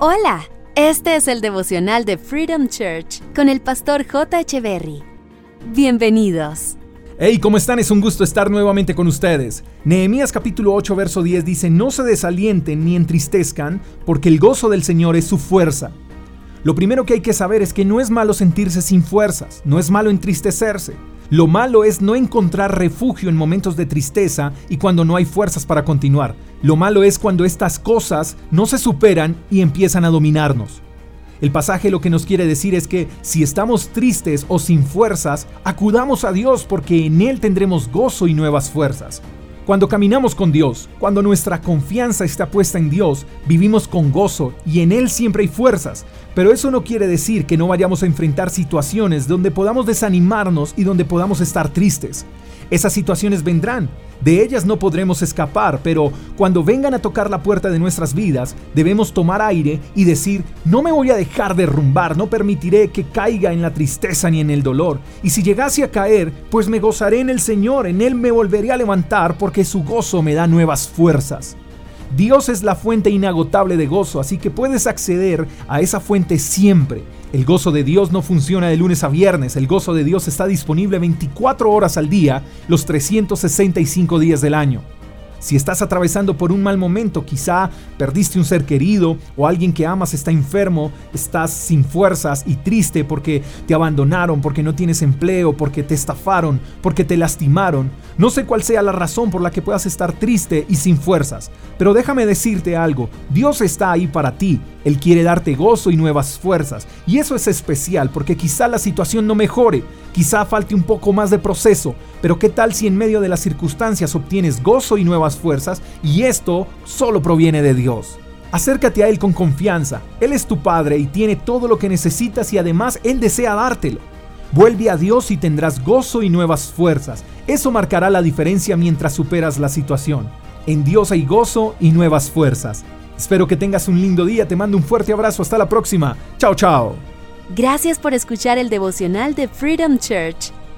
Hola, este es el devocional de Freedom Church con el pastor J. Echeverry. Bienvenidos. Hey, ¿cómo están? Es un gusto estar nuevamente con ustedes. Nehemías capítulo 8, verso 10 dice, No se desalienten ni entristezcan, porque el gozo del Señor es su fuerza. Lo primero que hay que saber es que no es malo sentirse sin fuerzas, no es malo entristecerse. Lo malo es no encontrar refugio en momentos de tristeza y cuando no hay fuerzas para continuar. Lo malo es cuando estas cosas no se superan y empiezan a dominarnos. El pasaje lo que nos quiere decir es que si estamos tristes o sin fuerzas, acudamos a Dios porque en Él tendremos gozo y nuevas fuerzas. Cuando caminamos con Dios, cuando nuestra confianza está puesta en Dios, vivimos con gozo y en Él siempre hay fuerzas. Pero eso no quiere decir que no vayamos a enfrentar situaciones donde podamos desanimarnos y donde podamos estar tristes. Esas situaciones vendrán, de ellas no podremos escapar, pero cuando vengan a tocar la puerta de nuestras vidas, debemos tomar aire y decir, no me voy a dejar derrumbar, no permitiré que caiga en la tristeza ni en el dolor. Y si llegase a caer, pues me gozaré en el Señor, en Él me volveré a levantar, porque su gozo me da nuevas fuerzas. Dios es la fuente inagotable de gozo, así que puedes acceder a esa fuente siempre. El gozo de Dios no funciona de lunes a viernes, el gozo de Dios está disponible 24 horas al día, los 365 días del año. Si estás atravesando por un mal momento, quizá perdiste un ser querido o alguien que amas está enfermo, estás sin fuerzas y triste porque te abandonaron, porque no tienes empleo, porque te estafaron, porque te lastimaron. No sé cuál sea la razón por la que puedas estar triste y sin fuerzas, pero déjame decirte algo, Dios está ahí para ti. Él quiere darte gozo y nuevas fuerzas. Y eso es especial porque quizá la situación no mejore, quizá falte un poco más de proceso, pero ¿qué tal si en medio de las circunstancias obtienes gozo y nuevas fuerzas y esto solo proviene de Dios? Acércate a Él con confianza. Él es tu Padre y tiene todo lo que necesitas y además Él desea dártelo. Vuelve a Dios y tendrás gozo y nuevas fuerzas. Eso marcará la diferencia mientras superas la situación. En Dios hay gozo y nuevas fuerzas. Espero que tengas un lindo día, te mando un fuerte abrazo, hasta la próxima. Chao, chao. Gracias por escuchar el devocional de Freedom Church